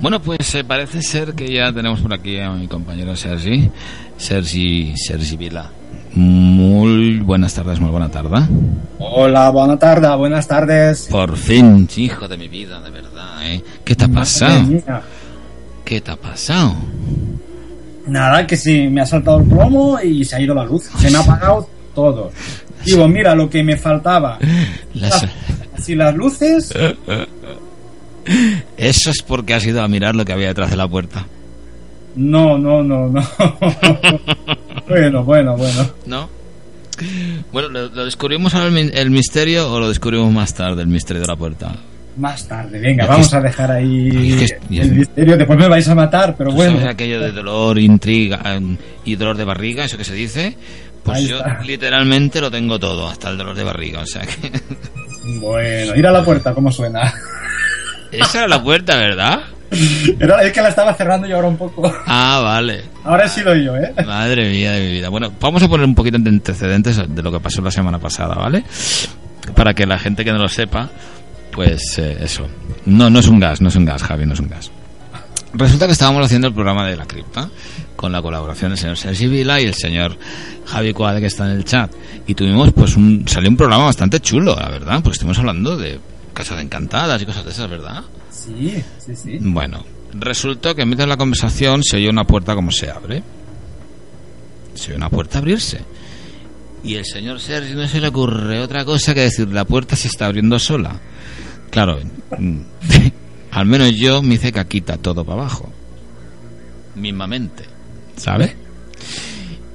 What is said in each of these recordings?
Bueno, pues eh, parece ser que ya tenemos por aquí a mi compañero Sergi, Sergi, Sergi Vila. Muy buenas tardes, muy buena tarde. Hola, buena tarde, buenas tardes. Por fin, hijo de mi vida, de verdad, ¿eh? ¿Qué te ha pasado? ¿Qué te ha pasado? Nada, que sí, me ha saltado el plomo y se ha ido la luz. Se me ha apagado todo. Digo, mira, lo que me faltaba. Las- Si las luces, Eso es porque has ido a mirar lo que había detrás de la puerta. no, no, no, no. bueno, bueno, bueno. ¿No? Bueno, ¿lo, lo descubrimos ahora el, mi- el misterio o lo descubrimos más tarde, el misterio de la puerta? Más tarde, venga, vamos es- a dejar ahí es el misterio. Después me vais a matar, pero ¿Tú bueno. sabes aquello de dolor, intriga em, y dolor de barriga, eso que se dice? Pues yo literalmente lo tengo todo, hasta el dolor de barriga, o sea que... Bueno, ir a la puerta, ¿cómo suena? Esa era la puerta, ¿verdad? Es que la estaba cerrando yo ahora un poco. Ah, vale. Ahora he sido yo, ¿eh? Madre mía de mi vida. Bueno, vamos a poner un poquito de antecedentes de lo que pasó la semana pasada, ¿vale? Para que la gente que no lo sepa, pues eh, eso. No, no es un gas, no es un gas, Javi, no es un gas. Resulta que estábamos haciendo el programa de la cripta con la colaboración del señor Sergi Vila y el señor Javi Coade que está en el chat y tuvimos pues un salió un programa bastante chulo, la verdad, porque estuvimos hablando de casas encantadas y cosas de esas, ¿verdad? Sí, sí, sí. Bueno, resultó que en medio de la conversación se oyó una puerta como se abre. Se oyó una puerta abrirse. Y el señor Sergi no se le ocurre otra cosa que decir, la puerta se está abriendo sola. Claro, al menos yo me hice caquita todo para abajo. Mismamente, ¿sabe?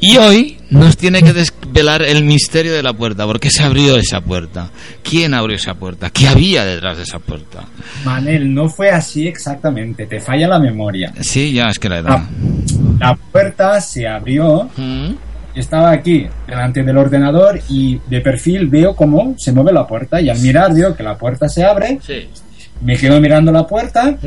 Y hoy nos tiene que desvelar el misterio de la puerta. ¿Por qué se abrió esa puerta? ¿Quién abrió esa puerta? ¿Qué había detrás de esa puerta? Manel, no fue así exactamente, te falla la memoria. Sí, ya es que la edad. Ah. La puerta se abrió, Mm. estaba aquí delante del ordenador y de perfil veo cómo se mueve la puerta y al mirar veo que la puerta se abre, Sí. me quedo mirando la puerta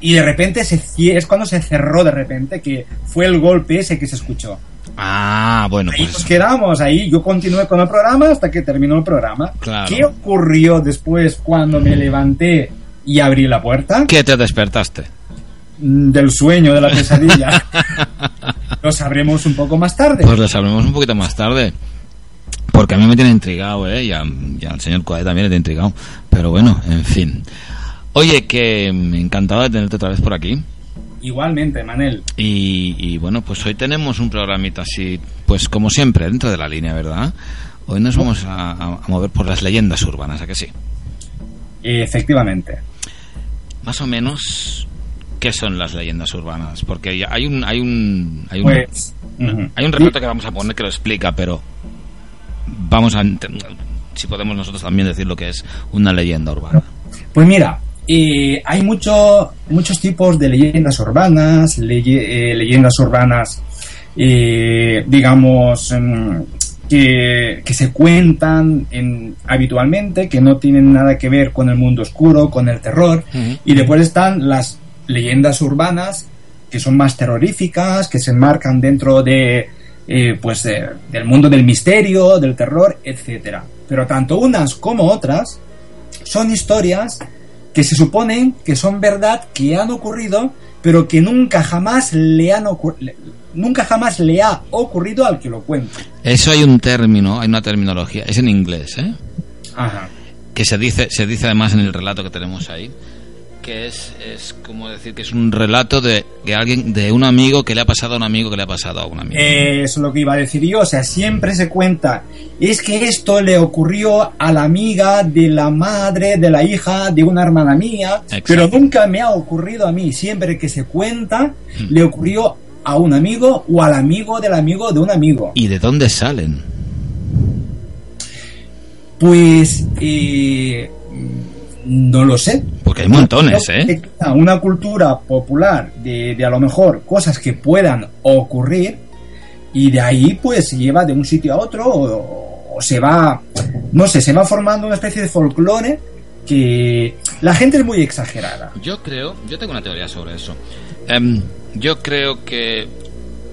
y de repente se es cuando se cerró de repente que fue el golpe ese que se escuchó. Ah, bueno, Ahí pues nos quedamos, ahí yo continué con el programa hasta que terminó el programa. Claro. ¿Qué ocurrió después cuando me levanté y abrí la puerta? ¿Qué te despertaste? Mm, Del sueño, de la pesadilla. Lo sabremos un poco más tarde. Pues lo sabremos un poquito más tarde. Porque a mí me tiene intrigado, ¿eh? Y, a- y al señor Coade también le tiene intrigado. Pero bueno, en fin. Oye, que me encantaba de tenerte otra vez por aquí. Igualmente, Manel. Y, y bueno, pues hoy tenemos un programita así, pues como siempre, dentro de la línea, ¿verdad? Hoy nos vamos a, mover por las leyendas urbanas, ¿a que sí? Efectivamente. Más o menos, ¿qué son las leyendas urbanas? Porque hay un, hay un, hay un, Pues. hay un relato que vamos a poner que lo explica, pero vamos a, si podemos nosotros también decir lo que es una leyenda urbana. Pues mira, eh, hay mucho, muchos tipos de leyendas urbanas, leye- eh, leyendas urbanas, eh, digamos, mm, que, que se cuentan en, habitualmente, que no tienen nada que ver con el mundo oscuro, con el terror. Y después están las leyendas urbanas, que son más terroríficas, que se enmarcan dentro de, eh, pues, de- del mundo del misterio, del terror, etcétera. Pero tanto unas como otras son historias que se suponen que son verdad, que han ocurrido, pero que nunca jamás le han ocur- le- nunca jamás le ha ocurrido al que lo cuenta. Eso hay un término, hay una terminología, es en inglés, ¿eh? Ajá. que se dice, se dice además en el relato que tenemos ahí, que es, es como decir que es un relato de que alguien, de un amigo que le ha pasado a un amigo que le ha pasado a un amigo. Eh, Eso es lo que iba a decir yo, o sea, siempre se cuenta, es que esto le ocurrió a la amiga de la madre, de la hija, de una hermana mía, Exacto. pero nunca me ha ocurrido a mí, siempre que se cuenta, Hmm. le ocurrió a un amigo o al amigo del amigo de un amigo. ¿Y de dónde salen? Pues eh, no lo sé. Porque hay montones, Creo ¿eh? Una cultura popular de, de a lo mejor cosas que puedan ocurrir y de ahí pues se lleva de un sitio a otro o, o se va, no sé, se va formando una especie de folclore que la gente es muy exagerada. Yo creo, yo tengo una teoría sobre eso. Em, yo creo que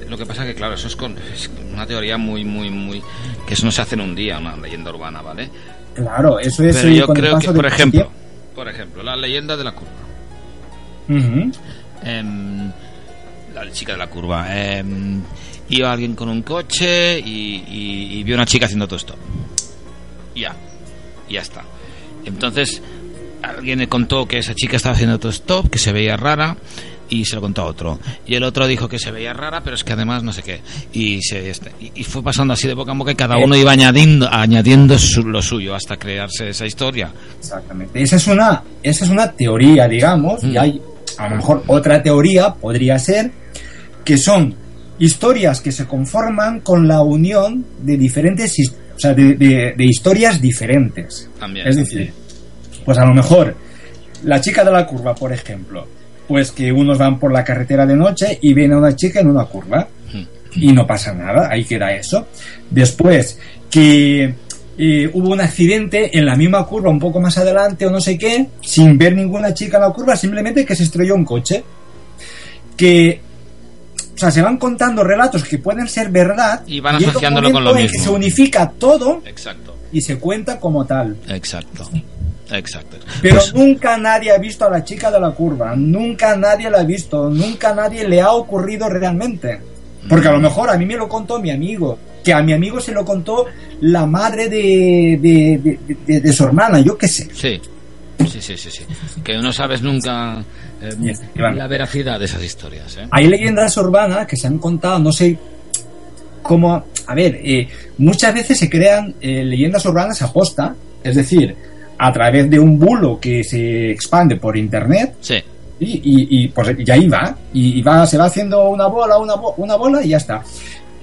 lo que pasa que claro, eso es, con, es una teoría muy, muy, muy que eso no se hace en un día, una leyenda urbana, ¿vale? Claro, eso es Pero yo creo que, por ejemplo, tiempo. Por ejemplo, la leyenda de la curva. Em, la chica de la curva. em, iba alguien con un coche y, y- y vio una chica haciendo todo esto. Ya, ya está. Entonces, alguien le contó que esa chica estaba haciendo todo stop, que se veía rara, y se lo contó a otro. Y el otro dijo que se veía rara, pero es que además no sé qué. Y, se, este, y, fue pasando así de boca en boca y cada uno iba añadiendo, añadiendo su- lo suyo hasta crearse esa historia. Exactamente. Esa es una, esa es una teoría, digamos, y Mm. hay a lo mejor otra teoría podría ser que son historias que se conforman con la unión de diferentes, o sea, de, de- de historias diferentes. También. Es decir, pues a lo mejor la chica de la curva, por ejemplo, pues que unos van por la carretera de noche y ven a una chica en una curva y no pasa nada, ahí queda eso. Después, que eh, hubo un accidente en la misma curva un poco más adelante o no sé qué, sin ver ninguna chica en la curva, simplemente que se estrelló un coche. Que, o sea, se van contando relatos que pueden ser verdad Y van asociándolo con lo en que mismo. se unifica todo Exacto, y se cuenta como tal. exacto, exacto. Pero Pues- nunca nadie ha visto a la chica de la curva, nunca nadie la ha visto, nunca nadie le ha ocurrido realmente. Porque a lo mejor a mí me lo contó mi amigo, que a mi amigo se lo contó la madre de, de, de- su hermana, yo qué sé. Sí, sí, sí, sí, sí. Que no sabes nunca eh, la veracidad de esas historias, ¿eh? Hay leyendas urbanas que se han contado, no sé cómo... A ver, eh, muchas veces se crean eh, leyendas urbanas a posta, es decir, a través de un bulo que se expande por internet Sí, Y, y, y, pues y ahí va. Y, y va, se va haciendo una bola, una, bo- una bola y ya está.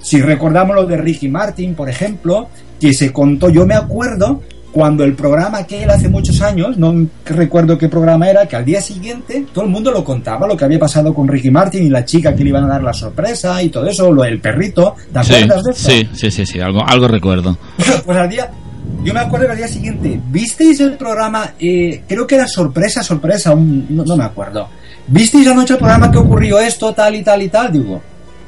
Si recordamos lo de Ricky Martin, por ejemplo, que se contó, yo me acuerdo cuando el programa que él hace muchos años, no recuerdo qué programa era, que al día siguiente todo el mundo lo contaba, lo que había pasado con Ricky Martin y la chica que le iban a dar la sorpresa y todo eso, lo del perrito, ¿te sí, acuerdas de eso? sí, sí, sí, sí, algo, algo recuerdo. Pues al día, yo me acuerdo que al día siguiente, ¿visteis el programa? Eh, creo que era sorpresa, sorpresa, un- no, no me acuerdo. ¿Visteis anoche el programa que ocurrió esto, tal y tal y tal? Digo,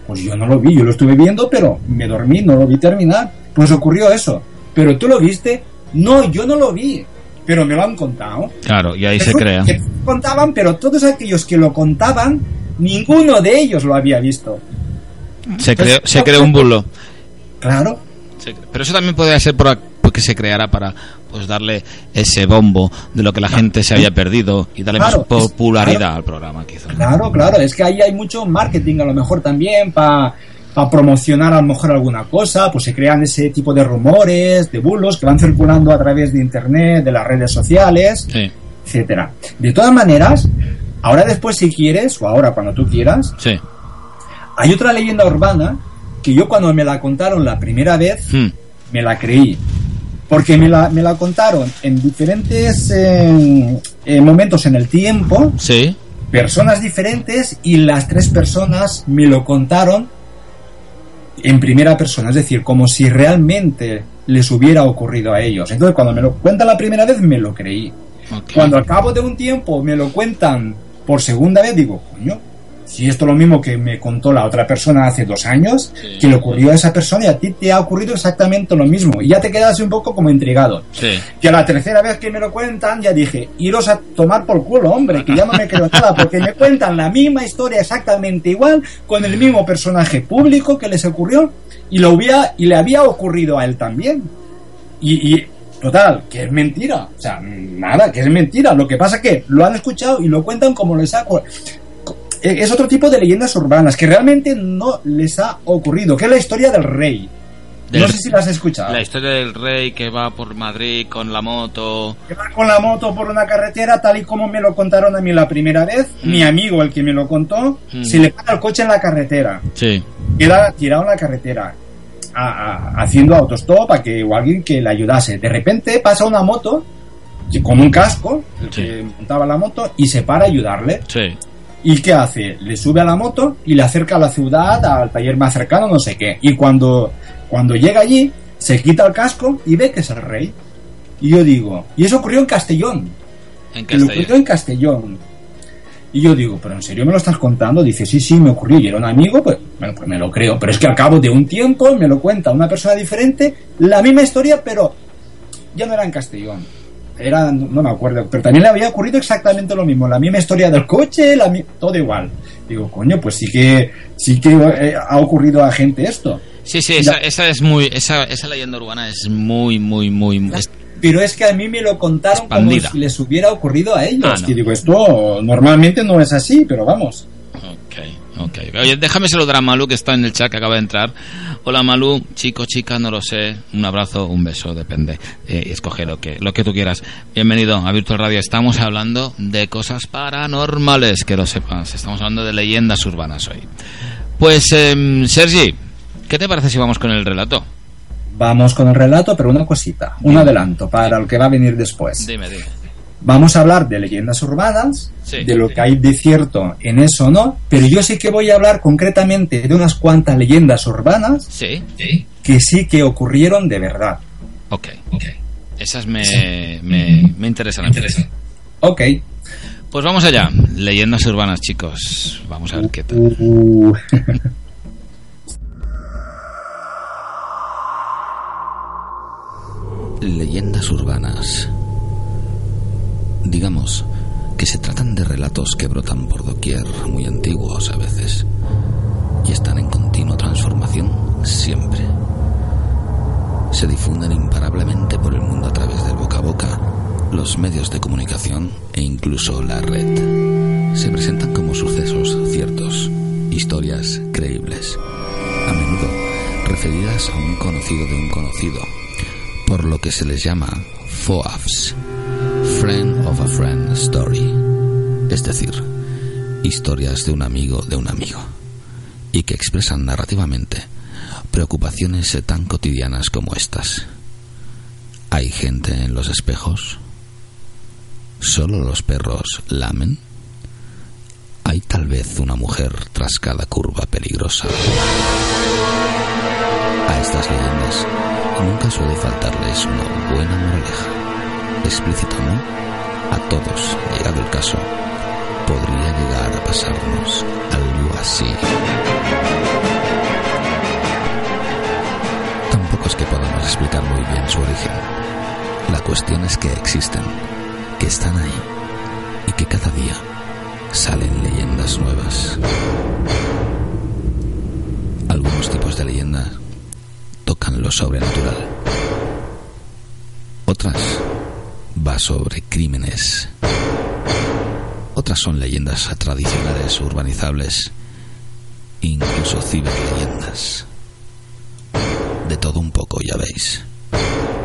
pues yo no lo vi, yo lo estuve viendo, pero me dormí, no lo vi terminar. Pues ocurrió eso. ¿Pero tú lo viste? No, yo no lo vi, pero me lo han contado. Claro, y ahí se crea. que contaban, pero todos aquellos que lo contaban, ninguno de ellos lo había visto. Se creó, se creó un bulo. Claro, Pero eso también podría ser por- porque se creara para pues darle ese bombo de lo que la gente se había perdido y darle Claro, más popularidad claro. al programa que hizo. Claro, claro, es que ahí hay mucho marketing a lo mejor también para promocionar a lo mejor alguna cosa, pues se crean ese tipo de rumores, de bulos que van circulando a través de internet, de las redes sociales, Sí, etcétera. De todas maneras, ahora después si quieres, o ahora cuando tú quieras, sí. hay otra leyenda urbana que yo cuando me la contaron la primera vez, Hmm, me la creí. Porque me la, me la contaron en diferentes eh, eh, momentos en el tiempo, Sí, personas diferentes y las tres personas me lo contaron en primera persona, es decir, como si realmente les hubiera ocurrido a ellos. Entonces, cuando me lo cuentan la primera vez, me lo creí. Cuando al cabo de un tiempo me lo cuentan por segunda vez, digo, coño, si esto es lo mismo que me contó la otra persona hace dos años, Sí. que le ocurrió a esa persona y a ti te ha ocurrido exactamente lo mismo. Y ya te quedas un poco como intrigado. Sí, Que a la tercera vez que me lo cuentan, ya dije, iros a tomar por culo, hombre, que ya no me creo nada, porque me cuentan la misma historia exactamente igual, con el mismo personaje público que les ocurrió, y, lo había, y le había ocurrido a él también. Y, y, total, que es mentira. O sea, nada, que es mentira. Lo que pasa es que lo han escuchado y lo cuentan como les ha... ocur- Es otro tipo de leyendas urbanas que realmente no les ha ocurrido, que es la historia del rey. No sé si las has escuchado. La historia del rey que va por Madrid con la moto. que va con la moto por una carretera, tal y como me lo contaron a mí la primera vez, Mm. mi amigo, el que me lo contó, Mm. se le para el coche en la carretera, Sí, queda tirado en la carretera, a- a- haciendo autostop a que o alguien que le ayudase. De repente pasa una moto, con un casco, el Sí. que montaba la moto, y se para a ayudarle. sí. ¿Y qué hace? Le sube a la moto y le acerca a la ciudad, al taller más cercano, no sé qué. Y cuando, cuando llega allí, se quita el casco y ve que es el rey. Y yo digo, y eso ocurrió en Castellón. En Que lo ocurrió Castellón. en Castellón. Y yo digo, ¿pero en serio me lo estás contando? Dice, sí, sí, me ocurrió y era un amigo, pues, bueno, pues me lo creo. Pero es que al cabo de un tiempo me lo cuenta una persona diferente, la misma historia, pero ya no era en Castellón. Era, no me acuerdo, pero también le había ocurrido exactamente lo mismo, la misma historia del coche, la, todo igual. Digo, coño, pues sí que, sí que eh, ha ocurrido a gente esto. Sí, sí, esa, esa, es muy, esa, esa leyenda urbana es muy, muy, muy... Pero es que a mí me lo contaron como si les hubiera ocurrido a ellos. Ah, y digo, esto normalmente no es así, pero vamos. Ok. Oye, déjame saludar a Malu que está en el chat que acaba de entrar. Hola Malu, chico, chica, no lo sé. Un abrazo, un beso, depende. Eh, escoge lo que, lo que tú quieras. Bienvenido a Virtual Radio. Estamos hablando de cosas paranormales, que lo sepas. Estamos hablando de leyendas urbanas hoy. Pues, eh, Sergi, ¿qué te parece si vamos con el relato? Vamos con el relato, pero una cosita, un adelanto para lo que va a venir después. Dime, dime. Vamos a hablar de leyendas urbanas, de lo que hay de cierto en eso, ¿no? Pero yo sí que voy a hablar concretamente de unas cuantas leyendas urbanas que sí que ocurrieron de verdad. Ok, ok. Esas me, me, me interesan. Me interesan. Ok. Pues vamos allá. Leyendas urbanas, chicos. Vamos a ver qué tal. Uh. Leyendas urbanas Digamos que se tratan de relatos que brotan por doquier, muy antiguos a veces, y están en continua transformación siempre. Se difunden imparablemente por el mundo a través del boca a boca, los medios de comunicación e incluso la red. Se presentan como sucesos ciertos, historias creíbles, a menudo referidas a un conocido de un conocido, por lo que se les llama FOAFs Friend of a Friend Story, es decir, historias de un amigo de un amigo, y que expresan narrativamente preocupaciones tan cotidianas como estas. ¿Hay gente en los espejos? ¿Solo los perros lamen? ¿Hay tal vez una mujer tras cada curva peligrosa? A estas leyendas nunca suele faltarles una buena moraleja explícito no, a todos, llegado el caso, podría llegar a pasarnos algo así. Tampoco es que podamos explicar muy bien su origen. La cuestión es que existen, que están ahí y que cada día salen leyendas nuevas. Algunos tipos de leyendas tocan lo sobrenatural. Otras va sobre crímenes. Otras son leyendas tradicionales urbanizables, incluso ciberleyendas. De todo un poco, ya veis.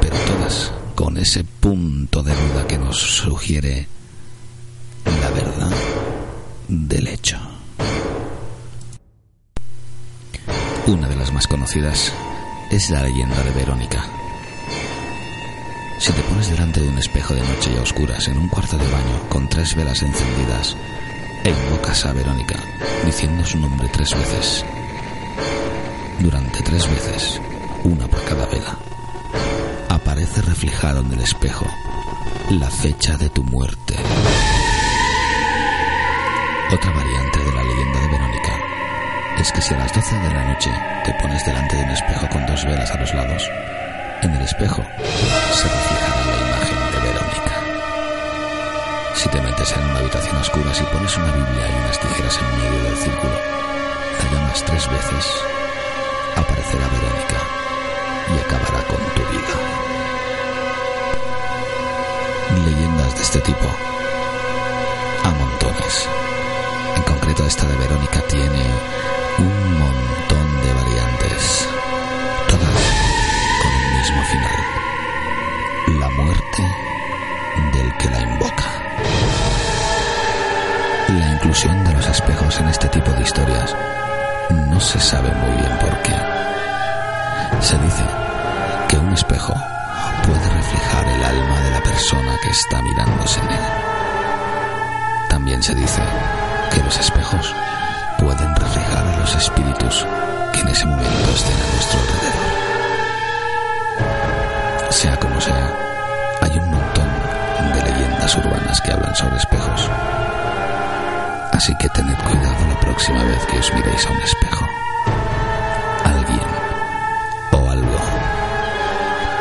Pero todas con ese punto de duda que nos sugiere la verdad del hecho. Una de las más conocidas es la leyenda de Verónica si te pones delante de un espejo de noche y a oscuras en un cuarto de baño con tres velas encendidas e invocas a Verónica diciendo su nombre tres veces, durante tres veces, una por cada vela, aparece reflejado en el espejo la fecha de tu muerte. Otra variante de la leyenda de Verónica es que si a las 12 de la noche te pones delante de un espejo con dos velas a los lados, en el espejo se reflejará la imagen de Verónica. Si te metes en una habitación oscura, si pones una Biblia y unas tijeras en medio del círculo, la llamas tres veces, aparecerá Verónica y acabará con tu vida. Leyendas de este tipo a montones. En concreto esta de Verónica tiene un montón de variantes final. La muerte del que la invoca. La inclusión de los espejos en este tipo de historias no se sabe muy bien por qué. Se dice que un espejo puede reflejar el alma de la persona que está mirándose en él. También se dice que los espejos pueden reflejar a los espíritus que en ese momento estén a nuestro alrededor. Sea como sea, hay un montón de leyendas urbanas que hablan sobre espejos. Así que tened cuidado la próxima vez que os miréis a un espejo. Alguien o algo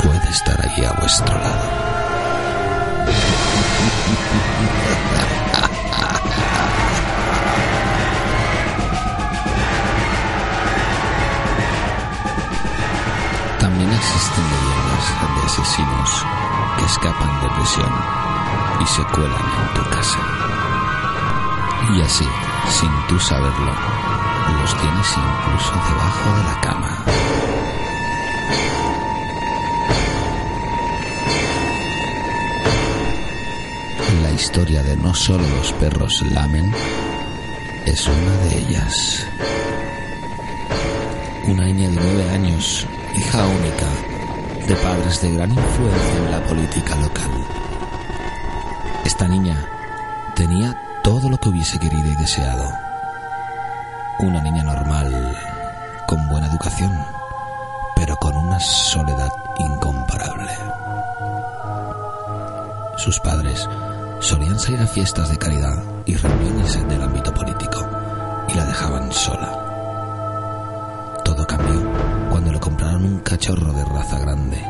puede estar ahí a vuestro lado. También existen leyendas asesinos que escapan de prisión y se cuelan en tu casa. Y así, sin tú saberlo, los tienes incluso debajo de la cama. La historia de no solo los perros lamen es una de ellas. Una niña de nueve años, hija única, de padres de gran influencia en la política local. Esta niña tenía todo lo que hubiese querido y deseado. Una niña normal, con buena educación, pero con una soledad incomparable. Sus padres solían salir a fiestas de caridad y reuniones del ámbito político y la dejaban sola. Compraron un cachorro de raza grande.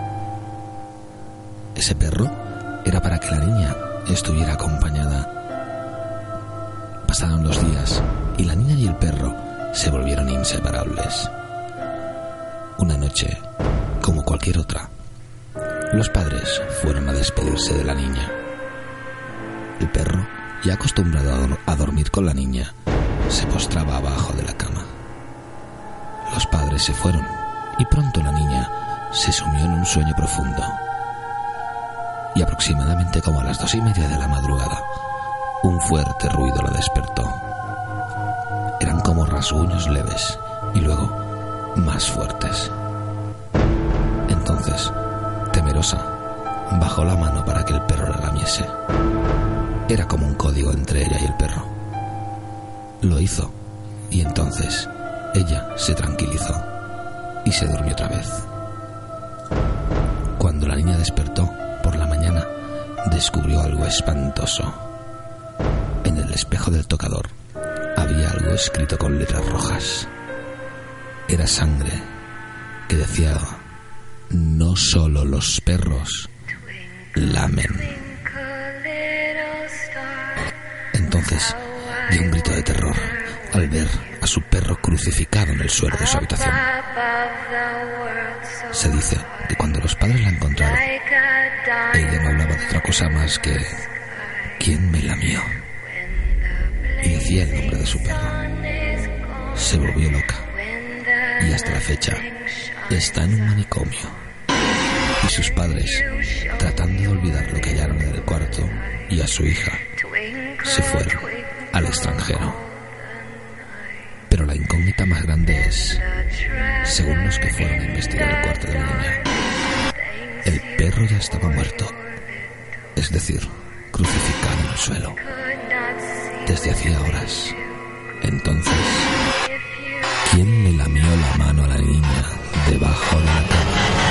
Ese perro era para que la niña estuviera acompañada. Pasaron los días y la niña y el perro se volvieron inseparables. Una noche, como cualquier otra, los padres fueron a despedirse de la niña. El perro, ya acostumbrado a dormir con la niña, se postraba abajo de la cama. Los padres se fueron y pronto la niña se sumió en un sueño profundo. Y aproximadamente como a las dos y media de la madrugada, un fuerte ruido la despertó. Eran como rasguños leves y luego más fuertes. Entonces, temerosa, bajó la mano para que el perro la lamiese. Era como un código entre ella y el perro. Lo hizo y entonces ella se tranquilizó y se durmió otra vez. Cuando la niña despertó por la mañana, descubrió algo espantoso. En el espejo del tocador había algo escrito con letras rojas. Era sangre que decía, no solo los perros lamen. Entonces dio un grito de terror al ver a su perro crucificado en el suelo de su habitación. Se dice que cuando los padres la encontraron, ella no hablaba de otra cosa más que ¿quién me lamió? Y decía el nombre de su perro. Se volvió loca y hasta la fecha está en un manicomio. Y sus padres, tratando de olvidar lo que hallaron en el cuarto y a su hija, se fueron al extranjero. Pero la incógnita más grande es, según los que fueron a investigar el cuarto de la niña, el perro ya estaba muerto, es decir, crucificado en el suelo, desde hacía horas. Entonces, ¿quién le lamió la mano a la niña debajo de la cama?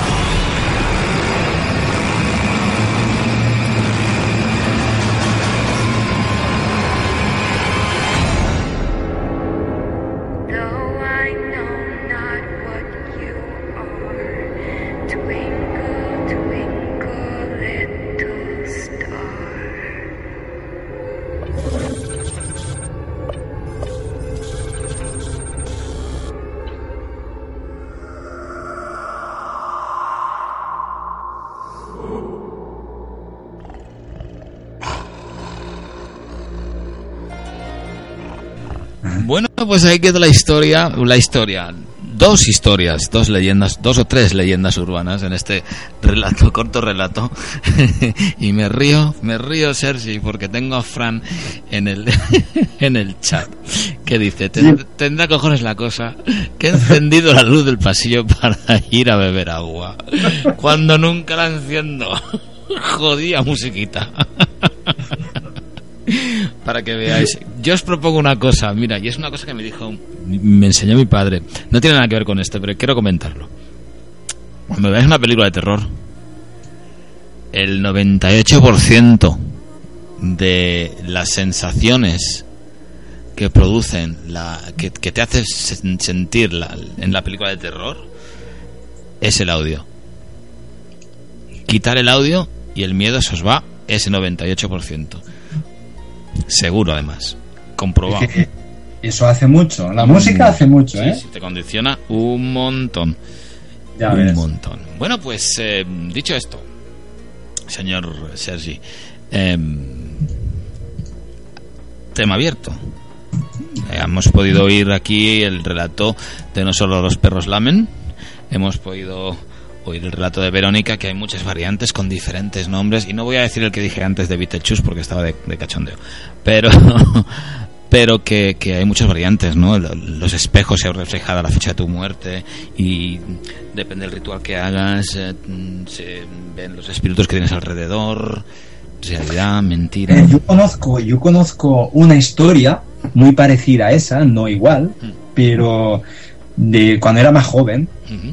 Bueno, pues ahí queda la historia, la historia. Dos historias, dos leyendas, dos o tres leyendas urbanas en este relato, corto relato. y me río, me río, Sergi, porque tengo a Fran en el, en el chat que dice, "Ten- tendrá cojones la cosa que he encendido la luz del pasillo para ir a beber agua. Cuando nunca la enciendo. Jodía musiquita. para que veáis. Yo os propongo una cosa, mira, y es una cosa que me dijo, me enseñó mi padre. No tiene nada que ver con esto, pero quiero comentarlo. Cuando veáis una película de terror, el 98% de las sensaciones que producen, la, que, te hace sen- sentir la- en la película de terror, es el audio. Quitar el audio y el miedo se os va ese 98%. Seguro, además. Comprobado. Es que eso hace mucho. La música hace mucho, Sí, ¿eh? sí, te condiciona un montón. Ya un ves. montón. Bueno, pues eh, dicho esto, señor Sergi, eh, tema abierto. Eh, hemos podido oír aquí el relato de no solo los perros lamen, hemos podido oír el relato de Verónica, que hay muchas variantes con diferentes nombres, y no voy a decir el que dije antes de Beetlejuice porque estaba de, de cachondeo, pero pero que, que hay muchas variantes, ¿no? Lo- Los espejos se reflejada la fecha de tu muerte y depende del ritual que hagas, eh, se ven los espíritus que tienes alrededor, realidad, mentira. Eh, yo conozco, yo conozco una historia muy parecida a esa, no igual, Mm. pero de cuando era más joven,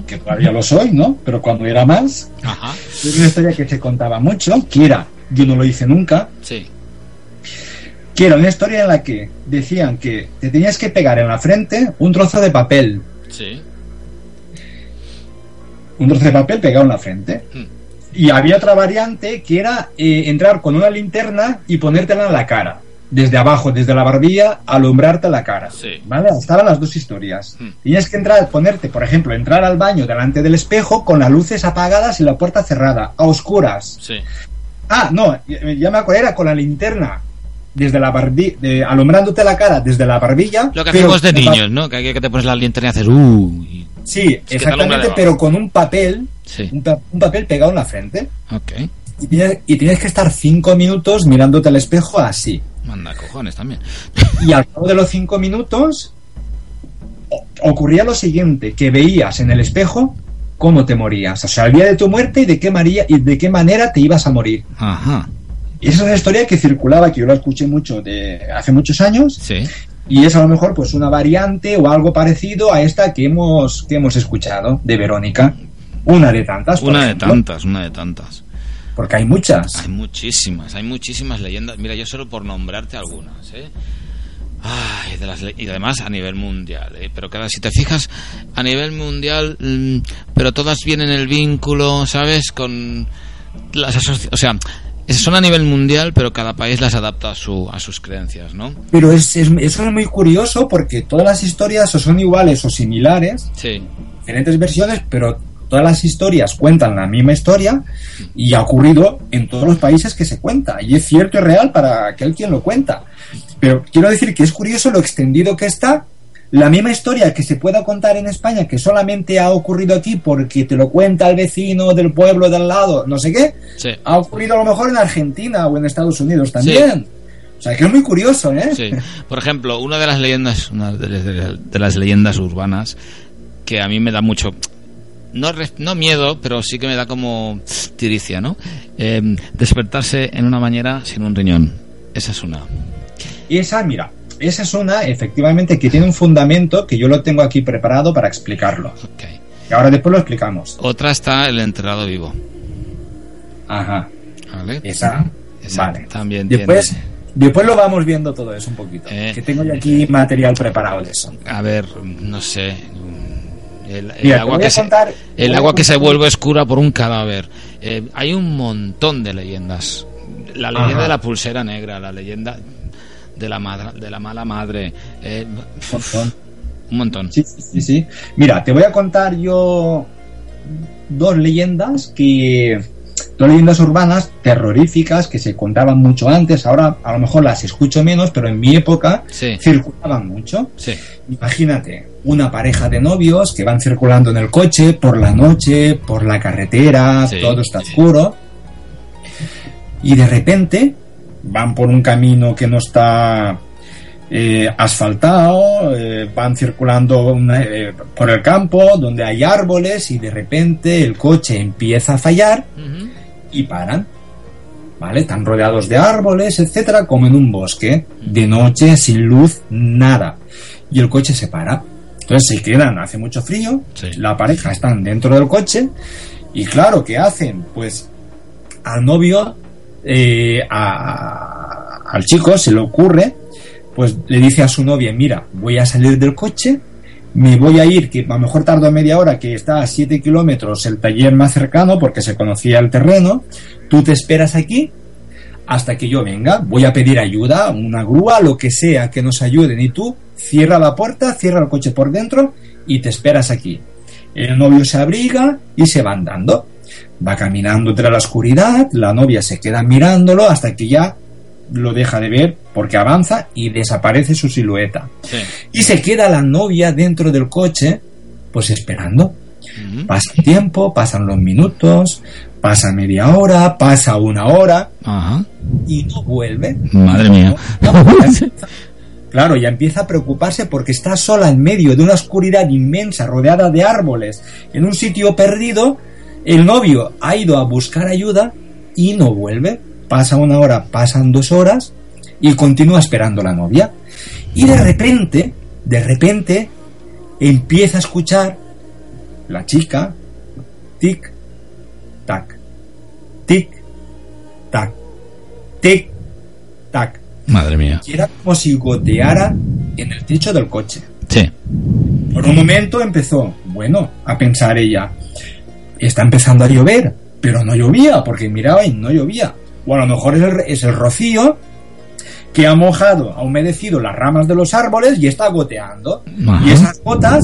que todavía lo soy, ¿no? Pero cuando era más, Ajá, es una historia que se contaba mucho, que era, yo no lo hice nunca, sí, que era una historia en la que decían que te tenías que pegar en la frente un trozo de papel, sí. un trozo de papel pegado en la frente. Mm. Y había otra variante que era eh, entrar con una linterna y ponértela en la cara. Desde abajo, desde la barbilla, alumbrarte la cara. Sí. ¿Vale? Estaban las dos historias. Mm. Tenías que entrar, ponerte, por ejemplo, entrar al baño delante del espejo con las luces apagadas y la puerta cerrada, a oscuras. Sí, Ah, no, ya ya me acuerdo, era con la linterna desde la barbilla, alumbrándote la cara desde la barbilla. Lo que hacemos de niños, ¿no? Que que te pones la linterna y haces uh. y- Sí, exactamente, pero con un papel, Sí, un, pa- un papel pegado en la frente. ok. Y tienes, y tienes que estar cinco minutos mirándote al espejo así. Manda cojones también. Y al cabo de los cinco minutos ocurría lo siguiente, que veías en el espejo cómo te morías. O sea, el día de tu muerte y de qué, maría, y de qué manera te ibas a morir. Ajá, Y esa es una historia que circulaba, que yo la escuché mucho de hace muchos años, sí. y es a lo mejor pues una variante o algo parecido a esta que hemos, que hemos escuchado de Verónica. Una de tantas. por Una de tantas, una de tantas. Porque hay muchas. Hay muchísimas, hay muchísimas leyendas. Mira, yo solo por nombrarte algunas, ¿eh? Ay, de las y además a nivel mundial, ¿eh? Pero cada si te fijas a nivel mundial, mm, pero todas vienen el vínculo, ¿sabes? Con las asoci- o sea, son a nivel mundial, pero cada país las adapta a su a sus creencias, ¿no? Pero es, es- eso es muy curioso porque todas las historias o son iguales o similares, Sí, diferentes versiones, pero todas las historias cuentan la misma historia y ha ocurrido en todos los países que se cuenta. Y es cierto y real para aquel quien lo cuenta. Pero quiero decir que es curioso lo extendido que está. La misma historia que se pueda contar en España, que solamente ha ocurrido aquí porque te lo cuenta el vecino del pueblo de al lado, no sé qué, sí. ha ocurrido a lo mejor en Argentina o en Estados Unidos también. O sea, que es muy curioso, ¿eh? Sí. Por ejemplo, una de las leyendas, una de las, de las leyendas urbanas que a mí me da mucho no, no miedo, pero sí que me da como tiricia, ¿no? Eh, despertarse en una bañera sin un riñón. Esa es una. Esa, mira, esa es una, efectivamente, que tiene un fundamento que yo lo tengo aquí preparado para explicarlo. Ok. Y ahora después lo explicamos. Otra está el enterrado vivo. Ajá, ¿Vale? esa. Esa vale. también Después, tiene- después lo vamos viendo todo eso un poquito. Eh. que tengo yo aquí material preparado de eso. A ver, no sé. El, el Mira, te agua que se, el agua que se vuelve oscura por un cadáver. Eh, hay un montón de leyendas. La leyenda Ajá. de la pulsera negra, la leyenda de la, madra- de la mala madre. eh, Montón. un montón. Sí, sí, sí. Mira, te voy a contar yo dos leyendas que. Dos leyendas urbanas terroríficas que se contaban mucho antes. Ahora a lo mejor las escucho menos, pero en mi época Sí, circulaban mucho. sí. Imagínate, una pareja de novios que van circulando en el coche por la noche, por la carretera, Sí, todo está oscuro. Y de repente van por un camino que no está eh, asfaltado, eh, van circulando una- eh, por el campo donde hay árboles y de repente el coche empieza a fallar y paran. ¿Vale? Están rodeados de árboles, etcétera, como en un bosque. De noche, sin luz, nada. Y el coche se para. Entonces se quedan, hace mucho frío, Sí. la pareja están dentro del coche y claro, ¿qué hacen? Pues al novio, eh, al chico se le ocurre, pues le dice a su novia, mira, voy a salir del coche, me voy a ir, que a lo mejor tardo media hora, que está a 7 kilómetros el taller más cercano, porque se conocía el terreno, tú te esperas aquí hasta que yo venga, voy a pedir ayuda, una grúa, lo que sea que nos ayuden, y tú cierra la puerta, cierra el coche por dentro y te esperas aquí. El novio se abriga y se va andando. Va caminando entre la oscuridad, la novia se queda mirándolo hasta que ya lo deja de ver porque avanza y desaparece su silueta. Sí. Y se queda la novia dentro del coche, pues esperando. Pasa el tiempo, pasan los minutos, pasa media hora, pasa una hora y no vuelve. Madre mía. No, Claro, ya empieza a preocuparse porque está sola en medio de una oscuridad inmensa rodeada de árboles, en un sitio perdido. El novio ha ido a buscar ayuda y no vuelve. Pasa una hora, pasan dos horas y continúa esperando la novia. Y de repente, de repente, empieza a escuchar la chica, tic, tac, tic, tac, tic, tac. Madre mía. Y era como si goteara en el techo del coche. Sí. Por un momento empezó, bueno, a pensar ella, está empezando a llover, pero no llovía, porque miraba y no llovía. O a lo mejor es el, es el rocío que ha mojado, ha humedecido las ramas de los árboles y está goteando. Ajá. Y esas gotas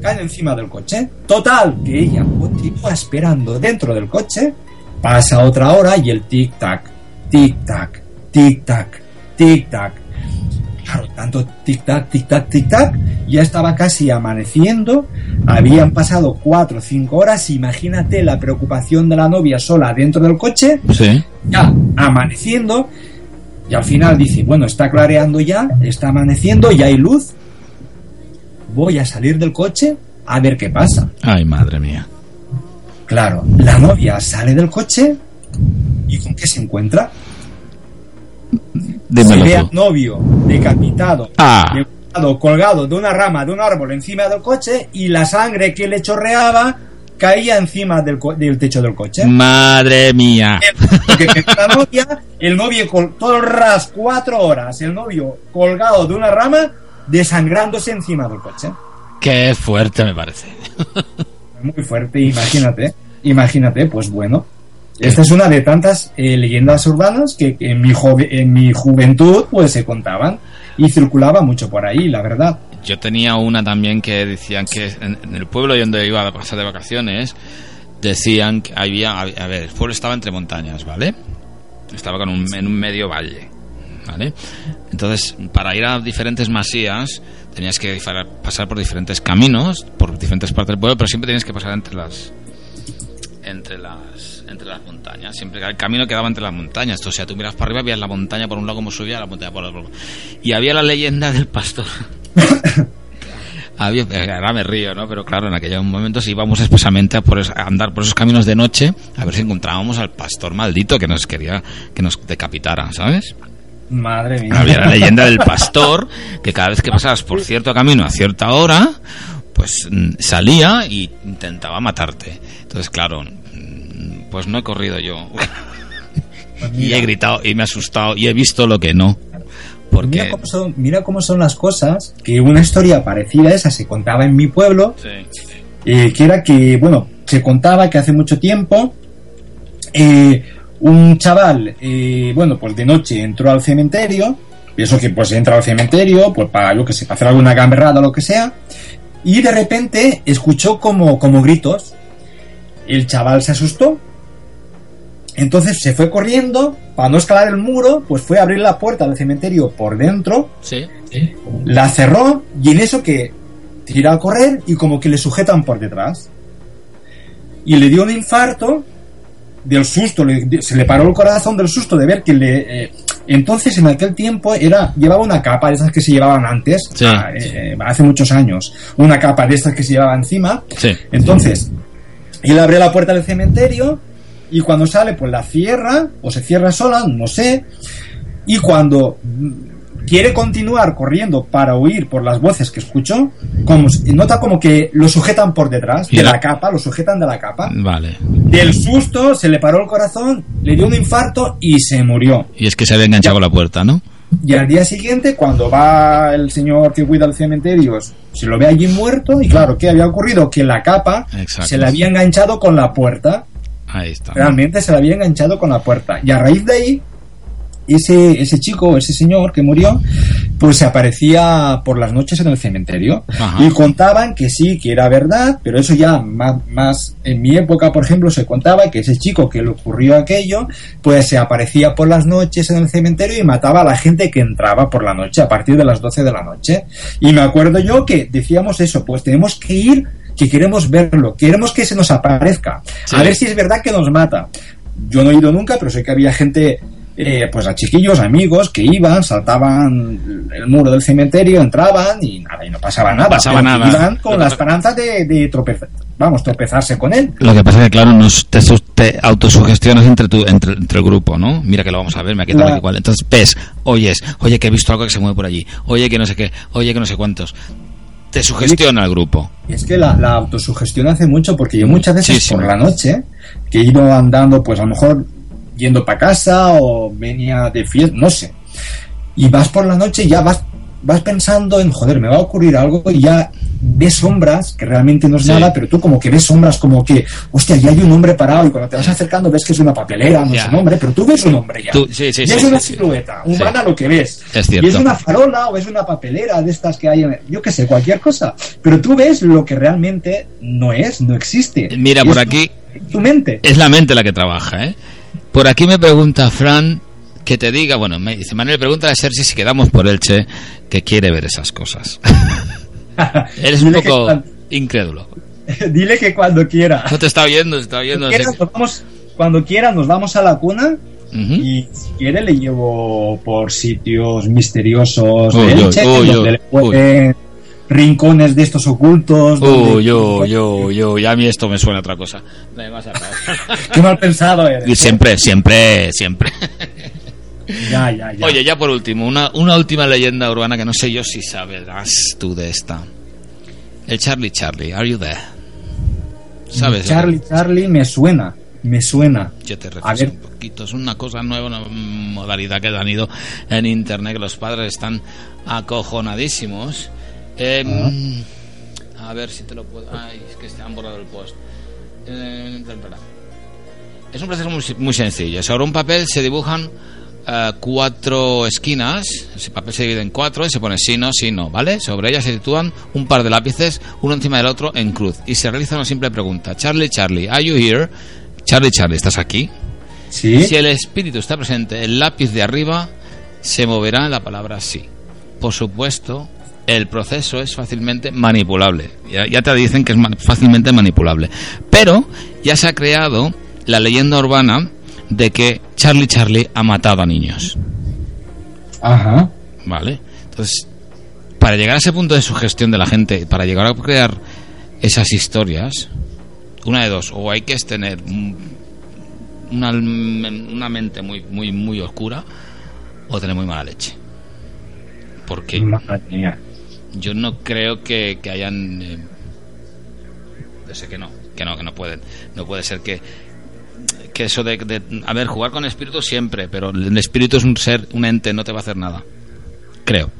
caen encima del coche. Total, que ella continúa esperando dentro del coche, pasa otra hora y el tic-tac, tic-tac, tic-tac, tic-tac. Claro, tanto tic-tac, tic-tac, tic-tac, ya estaba casi amaneciendo, habían pasado cuatro o cinco horas, imagínate la preocupación de la novia sola dentro del coche, Sí. ya amaneciendo, y al final dice, bueno, está clareando ya, está amaneciendo, ya hay luz, voy a salir del coche a ver qué pasa. Ay, madre mía. Claro, la novia sale del coche y ¿con qué se encuentra? Se ve Dímelo al tú. novio decapitado, Ah. decapitado, colgado de una rama de un árbol encima del coche y la sangre que le chorreaba caía encima del, techo del coche. Madre mía. Porque la novia, el novio todo el ras, cuatro horas, el novio colgado de una rama desangrándose encima del coche. Qué fuerte me parece. Muy fuerte, imagínate, imagínate, pues bueno. Esta es una de tantas eh, leyendas urbanas que en mi, en mi juventud pues se contaban y circulaba mucho por ahí, la verdad. Yo tenía una también que decían que en, en el pueblo donde iba a pasar de vacaciones, decían que había, a ver, el pueblo estaba entre montañas, ¿vale? Estaba con un, en un medio valle, ¿vale? Entonces, para ir a diferentes masías, tenías que pasar por diferentes caminos, por diferentes partes del pueblo, pero siempre tenías que pasar entre las entre entre las montañas siempre el camino quedaba entre las montañas o sea tú miras para arriba veías la montaña por un lado como subía la montaña por el otro y había la leyenda del pastor había, ahora me río, ¿no? Pero claro, en aquellos momentos íbamos expresamente a, por es- a andar por esos caminos de noche a ver si encontrábamos al pastor maldito que nos quería que nos decapitara, ¿sabes? Madre mía. Había la leyenda del pastor que cada vez que pasabas por cierto camino a cierta hora, pues mm, salía y intentaba matarte. Entonces, claro, pues no he corrido yo. Pues y he gritado y me he asustado y he visto lo que no. Porque Mira cómo, son, mira cómo son las cosas, que una historia parecida a esa se contaba en mi pueblo, Sí. eh, que era que, bueno, se contaba que hace mucho tiempo eh, un chaval, eh, bueno, pues de noche entró al cementerio, y eso que pues entra al cementerio, pues para, yo que sé, para hacer alguna gamberrada o lo que sea, y de repente escuchó como, como gritos, el chaval se asustó, entonces se fue corriendo, para no escalar el muro, pues fue a abrir la puerta del cementerio por dentro, Sí. la cerró y en eso que tira a correr y como que le sujetan por detrás. Y le dio un infarto del susto, le- se le paró el corazón del susto de ver que le... eh, entonces en aquel tiempo era llevaba una capa de esas que se llevaban antes, Sí. ah, eh, hace muchos años, una capa de estas que se llevaba encima. Sí. Entonces, él abre la puerta del cementerio y cuando sale, pues la cierra, o se cierra sola, no sé. Y cuando quiere continuar corriendo para huir por las voces que escuchó, como, nota como que lo sujetan por detrás, Y de la- la capa, lo sujetan de la capa. Vale. Del susto se le paró el corazón, le dio un infarto y se murió. Y es que se había enganchado la puerta, ¿no? Y al día siguiente, cuando va el señor que cuida el cementerio, se lo ve allí muerto y claro, ¿qué había ocurrido? Que la capa Exacto. se le había enganchado con la puerta. Ahí está. Realmente se le había enganchado con la puerta. Y a raíz de ahí, ese, ese chico, ese señor que murió, pues se aparecía por las noches en el cementerio. Ajá. Y contaban que sí, que era verdad, pero eso ya más, más en mi época, por ejemplo, se contaba que ese chico que le ocurrió aquello, pues se aparecía por las noches en el cementerio y mataba a la gente que entraba por la noche, a partir de las 12 de la noche. Y me acuerdo yo que decíamos eso, pues tenemos que ir, que queremos verlo, queremos que se nos aparezca, Sí. a ver si es verdad que nos mata. Yo no he ido nunca, pero sé que había gente eh, pues a chiquillos, amigos, que iban, saltaban el muro del cementerio, entraban y nada, y no pasaba nada. pasaba nada. Iban con la esperanza de, de tropezar, vamos, tropezarse con él. Lo que pasa es que, claro, nos, te, te autosugestionas entre, tu, entre, entre el grupo, ¿no? Mira que lo vamos a ver, me ha quitado igual. Entonces ves, oyes, oye que he visto algo que se mueve por allí, oye que no sé qué, oye que no sé cuántos. Te sugestiona el grupo. Y es que la, la autosugestión hace mucho porque yo muchas veces Muchísimo. por la noche, que he ido andando, pues a lo mejor yendo para casa o venía de fiesta, no sé. Y vas por la noche y ya vas, vas pensando en, joder, me va a ocurrir algo y ya ves sombras, que realmente no es Sí. nada, pero tú como que ves sombras como que, hostia, ya hay un hombre parado y cuando te vas acercando ves que es una papelera, no es un hombre, pero tú ves un hombre ya. Tú- sí, sí, y sí, es una silueta humana lo que ves. Es Y cierto. es una farola o es una papelera de estas que hay, yo qué sé, cualquier cosa. Pero tú ves lo que realmente no es, no existe. Mira, Y por aquí tu- tu mente. es la mente la que trabaja, ¿eh? Por aquí me pregunta Fran que te diga, bueno, me dice Manuel, pregunta a Sergi si quedamos por Elche, que quiere ver esas cosas. Eres un poco incrédulo. Dile que cuando quiera. No te está oyendo, te está oyendo. Cuando quiera, nos vamos, cuando quiera nos vamos a la cuna y si quiere le llevo por sitios misteriosos Uy, de Elche, uy, donde uy, le pueden- rincones de estos ocultos. donde- Uy, yo, yo, yo, ya a mí esto me suena a otra cosa. Qué mal pensado eres. Y siempre, siempre, siempre. Ya, ya, ya. Oye, ya por último, una, una última leyenda urbana que no sé yo si sabrás tú de esta. El Charlie Charlie, are you there? ¿Sabes? Charlie, Charlie me suena, me suena. Yo te A ver. un poquito. Es una cosa nueva, una modalidad que han ido en internet, que los padres están acojonadísimos. Em, A ver si te lo puedo... Ay, es que se han borrado el post. Eh. Es un proceso muy, muy sencillo. Sobre un papel se dibujan eh, cuatro esquinas. Ese papel se divide en cuatro y se pone sí, no, sí, no, ¿vale? Sobre ellas se sitúan un par de lápices, uno encima del otro, en cruz. Y se realiza una simple pregunta. Charlie, Charlie, ¿are you here? Charlie, Charlie, ¿estás aquí? Sí. Si el espíritu está presente, el lápiz de arriba se moverá en la palabra sí. Por supuesto, el proceso es fácilmente manipulable. Ya, ya te dicen que es fácilmente manipulable. Pero ya se ha creado la leyenda urbana de que Charlie Charlie ha matado a niños. Ajá. ¿Vale? Entonces, para llegar a ese punto de sugestión de la gente, para llegar a crear esas historias, una de dos, o hay que tener un- una, una mente muy, muy, muy oscura, o tener muy mala leche. Porque Madre mía. Yo no creo que, que hayan. eh, yo sé que no, que no, que no pueden. No puede ser que. Que eso de, de- A ver, jugar con espíritu siempre, pero el espíritu es un ser, un ente, no te va a hacer nada. Creo.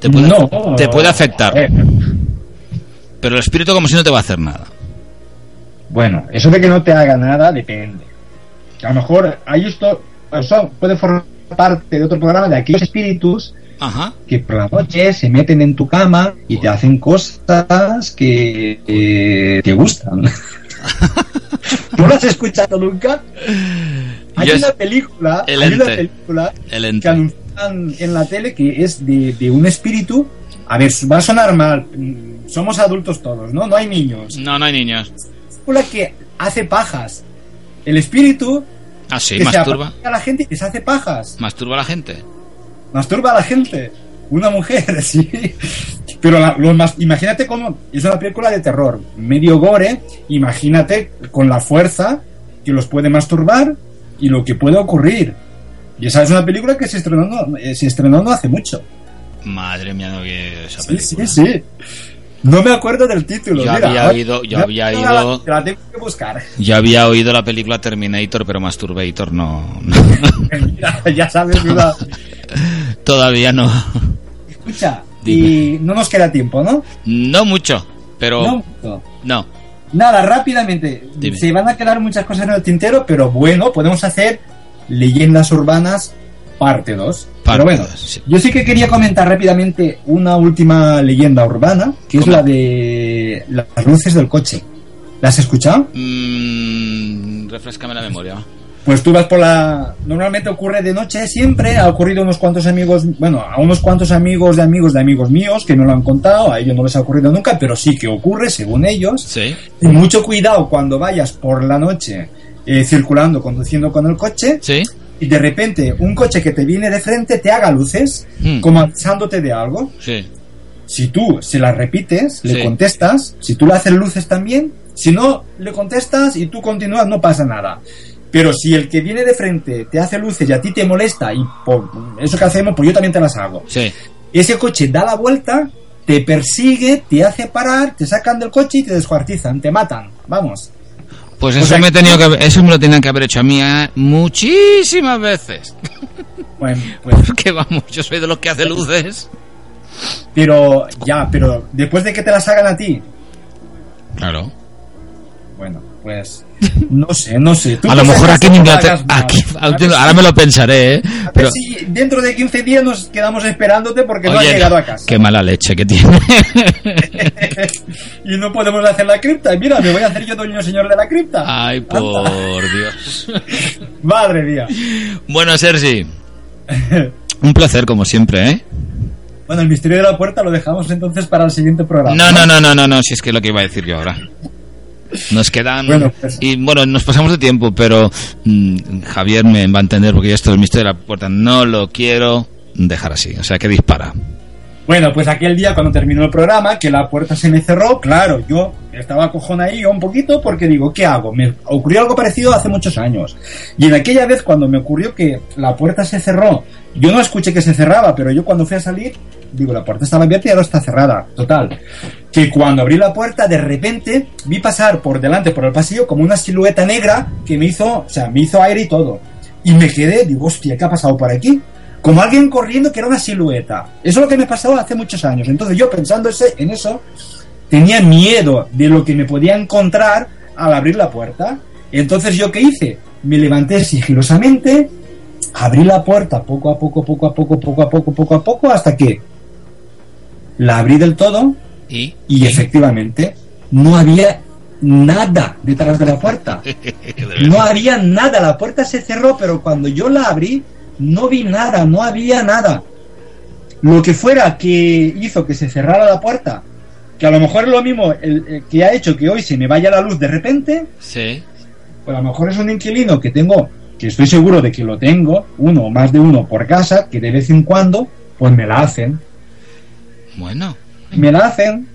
Te puede, no. te puede afectar, Eh, pero el espíritu, como si no te va a hacer nada. Bueno, eso de que no te haga nada depende. A lo mejor hay esto, eso puede formar parte de otro programa de aquellos espíritus Ajá. que por la noche se meten en tu cama y te hacen cosas que eh, te gustan. ¿No lo has escuchado nunca? Hay Yo una película, el hay una película El que anuncian en la tele que es de, de un espíritu. A ver, va a sonar mal. mm, Somos adultos todos, ¿no? No hay niños. No, no hay niños. Una que hace pajas. El espíritu Ah, sí, masturba. a la gente y les hace pajas. Masturba a la gente. Masturba a la gente. Una mujer, sí. Pero la- lo más, imagínate cómo es una película de terror, medio gore. Imagínate con la fuerza que los puede masturbar y lo que puede ocurrir. Y esa es una película que se estrenó, no- eh, se estrenó no hace mucho. Madre mía, no vi esa Sí, película. sí, sí. No me acuerdo del título. Yo mira, había oído- yo ya- había ya la- oído- La tengo que buscar. Yo había oído la película Terminator, pero Masturbator no. no. Mira, ya sabes, mira. Todavía no. Escucha, y no nos queda tiempo, ¿no? No mucho, pero No. no. no. Nada, rápidamente. Dime. Se van a quedar muchas cosas en el tintero, pero bueno, podemos hacer leyendas urbanas parte 2. Pero bueno, sí. yo sí que quería comentar rápidamente una última leyenda urbana, que es la de las luces del coche. ¿La has escuchado? Mm, refrescame la memoria. Pues tú vas por la... Normalmente ocurre de noche, siempre ha ocurrido a unos cuantos amigos, bueno, a unos cuantos amigos de amigos de amigos míos que no lo han contado, a ellos no les ha ocurrido nunca, pero sí que ocurre, según ellos. Sí. Y mucho cuidado cuando vayas por la noche eh, circulando, conduciendo con el coche, Sí. Y de repente un coche que te viene de frente te haga luces, Hmm. como avisándote de algo. Sí. Si tú se las repites, Sí. le contestas, si tú le haces luces también, si no le contestas y tú continúas, no pasa nada. Pero si el que viene de frente te hace luces y a ti te molesta y por eso que hacemos, pues yo también te las hago. Sí. Ese coche da la vuelta, te persigue, te hace parar, te sacan del coche y te descuartizan, te matan. Vamos. Pues O eso sea, me he tenido que eso me lo tenían que haber hecho a mí eh, muchísimas veces. Bueno, pues, Porque vamos, yo soy de los que hace luces. pero ya, pero después de que te las hagan a ti, Claro. bueno, pues no sé, no sé. A lo mejor aquí en no Inglaterra, aquí, ahora me lo pensaré, ¿eh? A Pero, si dentro de 15 días nos quedamos esperándote porque no Oye, has llegado a casa. qué mala leche que tiene. y no podemos hacer la cripta. Mira, me voy a hacer yo doño señor de la cripta. Ay, Anda. por Dios. Madre mía. Bueno, Sergi, un placer como siempre, ¿eh? Bueno, el misterio de la puerta lo dejamos entonces para el siguiente programa. No, no, no, no, no, no, si es que es lo que iba a decir yo ahora. Nos quedan Bueno, pues- y bueno, nos pasamos de tiempo, pero mm, Javier me va a entender porque yo esto del misterio de la puerta no lo quiero dejar así, o sea que dispara. Bueno, pues aquel día cuando terminó el programa, que la puerta se me cerró, claro, yo estaba cojón ahí un poquito porque digo, ¿qué hago? Me ocurrió algo parecido hace muchos años. Y en aquella vez cuando me ocurrió que la puerta se cerró, yo no escuché que se cerraba, pero yo cuando fui a salir, digo, la puerta estaba abierta y ahora está cerrada. Total. Que cuando abrí la puerta, de repente vi pasar por delante, por el pasillo, como una silueta negra que me hizo, o sea, me hizo aire y todo. Y me quedé, digo, hostia, ¿qué ha pasado por aquí? Como alguien corriendo que era una silueta. Eso es lo que me pasó hace muchos años. Entonces yo pensando en eso, tenía miedo de lo que me podía encontrar al abrir la puerta. Entonces yo qué hice? Me levanté sigilosamente, abrí la puerta poco a poco, poco a poco, poco a poco, poco a poco, hasta que la abrí del todo Y y efectivamente no había nada detrás de la puerta. No había nada, la puerta se cerró, pero cuando yo la abrí, no vi nada, no había nada. Lo que fuera que hizo que se cerrara la puerta, que a lo mejor es lo mismo el, el que ha hecho que hoy se me vaya la luz de repente, sí, pues a lo mejor es un inquilino que tengo, que estoy seguro de que lo tengo, uno o más de uno por casa, que de vez en cuando, pues me la hacen. bueno, Me la hacen.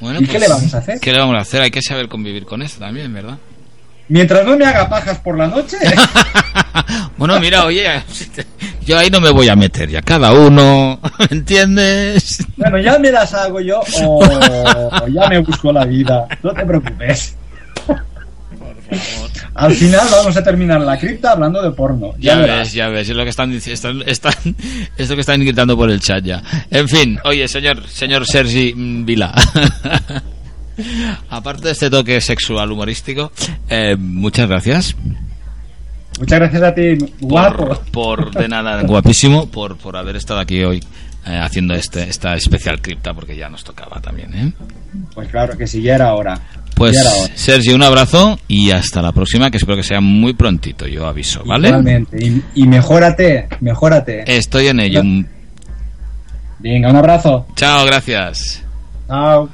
bueno, ¿Y qué le vamos a hacer? ¿Qué le vamos a hacer? Hay que saber convivir con esto también, ¿verdad? Mientras no me haga pajas por la noche. bueno, mira, oye, yo ahí no me voy a meter ya, cada uno, ¿entiendes? Bueno, ya me las hago yo o, o ya me busco la vida. No te preocupes. Al final vamos a terminar la cripta hablando de porno. Ya, ves, ya ves, es lo que están diciendo, están, están, es lo que están gritando por el chat ya. En fin, oye, señor, señor Sergi Vila. Aparte de este toque sexual humorístico, eh, muchas gracias Muchas gracias a ti, guapo. por, por de nada, guapísimo, por, por haber estado aquí hoy eh, haciendo este, esta especial cripta, porque ya nos tocaba también, ¿eh? Pues claro que sí, ya era hora. Pues, Ya era hora. Sergi, un abrazo y hasta la próxima, que espero que sea muy prontito, yo aviso, ¿vale? Igualmente. Y, y mejórate, mejórate. Estoy en ello. Venga, un abrazo. Chao, gracias. Chao.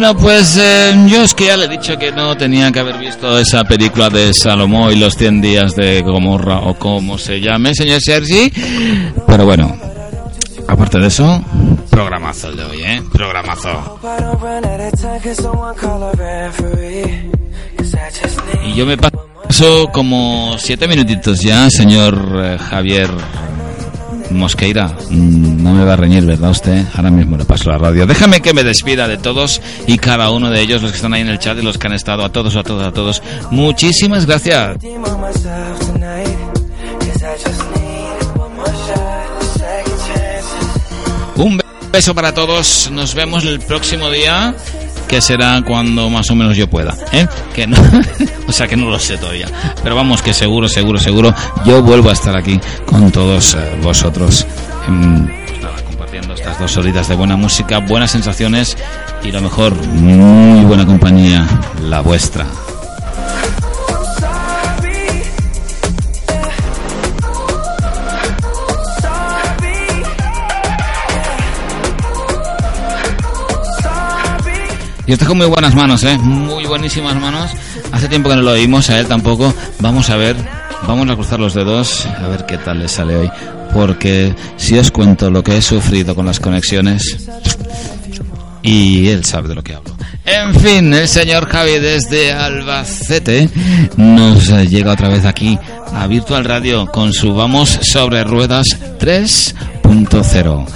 Bueno, pues eh, yo es que ya le he dicho que no tenía que haber visto esa película de Salomón y los 100 días de Gomorra o como se llame, señor Sergi. Pero bueno, aparte de eso, programazo el de hoy, ¿eh? Programazo. Y yo me paso como siete minutitos ya, señor eh, Javier Mosqueira. Mm, No me va a reñir, ¿verdad usted? Ahora mismo le paso la radio. Déjame que me despida de todos y cada uno de ellos, los que están ahí en el chat y los que han estado, a todos, a todos, a todos. Muchísimas gracias. Un beso para todos. Nos vemos el próximo día, que será cuando más o menos yo pueda. ¿eh? Que no, o sea que no lo sé todavía. Pero vamos, que seguro, seguro, seguro, yo vuelvo a estar aquí con todos eh, vosotros. em, pues compartiendo estas dos horitas de buena música, buenas sensaciones y lo mejor, muy buena compañía, la vuestra. Y está con muy buenas manos, ¿eh? Muy buenísimas manos. Hace tiempo que no lo oímos, a él tampoco. Vamos a ver, vamos a cruzar los dedos, a ver qué tal le sale hoy. Porque si os cuento lo que he sufrido con las conexiones, y él sabe de lo que hablo. En fin, el señor Javi desde Albacete nos llega otra vez aquí a Virtual Radio con su Vamos sobre Ruedas 3.0.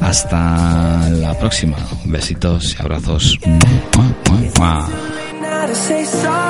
Hasta la próxima. Besitos y abrazos. Mua, mua, mua. now to say sorry